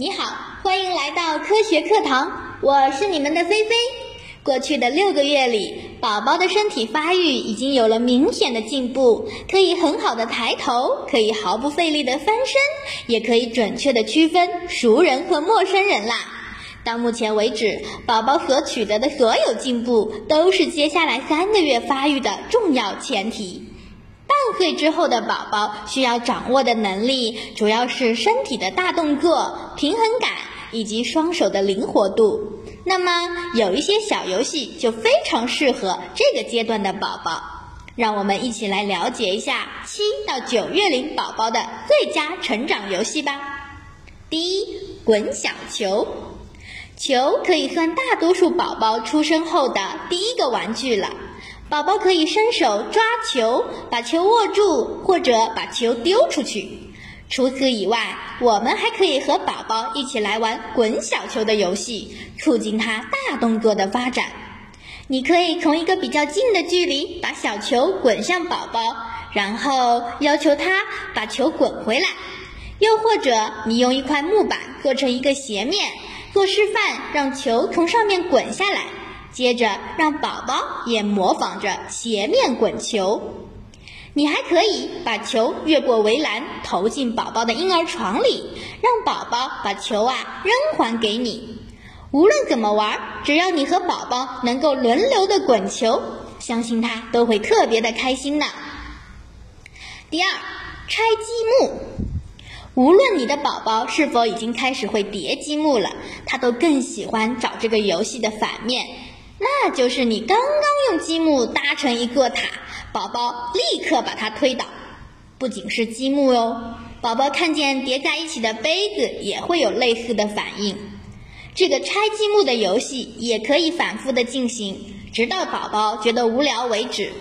你好，欢迎来到科学课堂，我是你们的菲菲。过去的六个月里，宝宝的身体发育已经有了明显的进步，可以很好的抬头，可以毫不费力的翻身，也可以准确的区分熟人和陌生人啦。到目前为止，宝宝所取得的所有进步，都是接下来三个月发育的重要前提。半岁之后的宝宝需要掌握的能力，主要是身体的大动作、平衡感以及双手的灵活度。那么，有一些小游戏就非常适合这个阶段的宝宝。让我们一起来了解一下七到九月龄宝宝的最佳成长游戏吧。第一，滚小球。球可以算大多数宝宝出生后的第一个玩具了。宝宝可以伸手抓球，把球握住，或者把球丢出去。除此以外，我们还可以和宝宝一起来玩滚小球的游戏，促进他大动作的发展。你可以从一个比较近的距离把小球滚向宝宝，然后要求他把球滚回来。又或者，你用一块木板做成一个斜面，做示范，让球从上面滚下来。接着让宝宝也模仿着斜面滚球，你还可以把球越过围栏投进宝宝的婴儿床里，让宝宝把球啊扔还给你。无论怎么玩，只要你和宝宝能够轮流的滚球，相信他都会特别的开心呢。第二，拆积木，无论你的宝宝是否已经开始会叠积木了，他都更喜欢找这个游戏的反面。那就是你刚刚用积木搭成一座塔，宝宝立刻把它推倒。不仅是积木哟，宝宝看见叠在一起的杯子也会有类似的反应。这个拆积木的游戏也可以反复的进行，直到宝宝觉得无聊为止。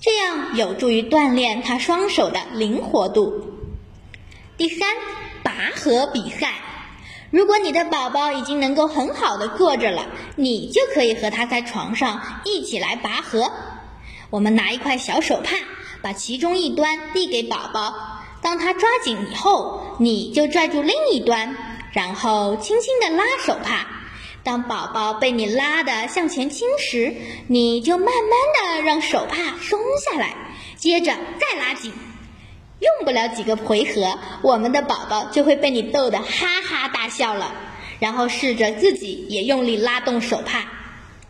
这样有助于锻炼他双手的灵活度。第三，拔河比赛。如果你的宝宝已经能够很好的坐着了，你就可以和他在床上一起来拔河。我们拿一块小手帕，把其中一端递给宝宝，当他抓紧以后，你就拽住另一端，然后轻轻地拉手帕。当宝宝被你拉的向前倾时，你就慢慢的让手帕松下来，接着再拉紧。用不了几个回合，我们的宝宝就会被你逗得哈哈大笑了。然后试着自己也用力拉动手帕。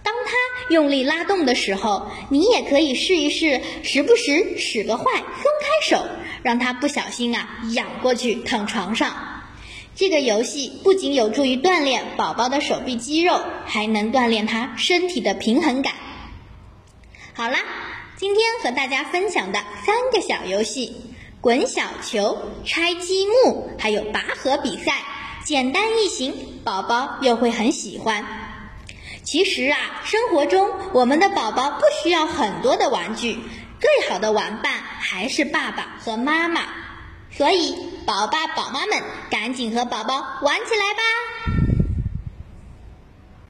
当他用力拉动的时候，你也可以试一试，时不时使个坏，松开手，让他不小心啊仰过去躺床上。这个游戏不仅有助于锻炼宝宝的手臂肌肉，还能锻炼他身体的平衡感。好啦，今天和大家分享的三个小游戏。滚小球、拆积木，还有拔河比赛，简单易行，宝宝又会很喜欢。其实啊，生活中我们的宝宝不需要很多的玩具，最好的玩伴还是爸爸和妈妈。所以，宝爸宝妈们，赶紧和宝宝玩起来吧！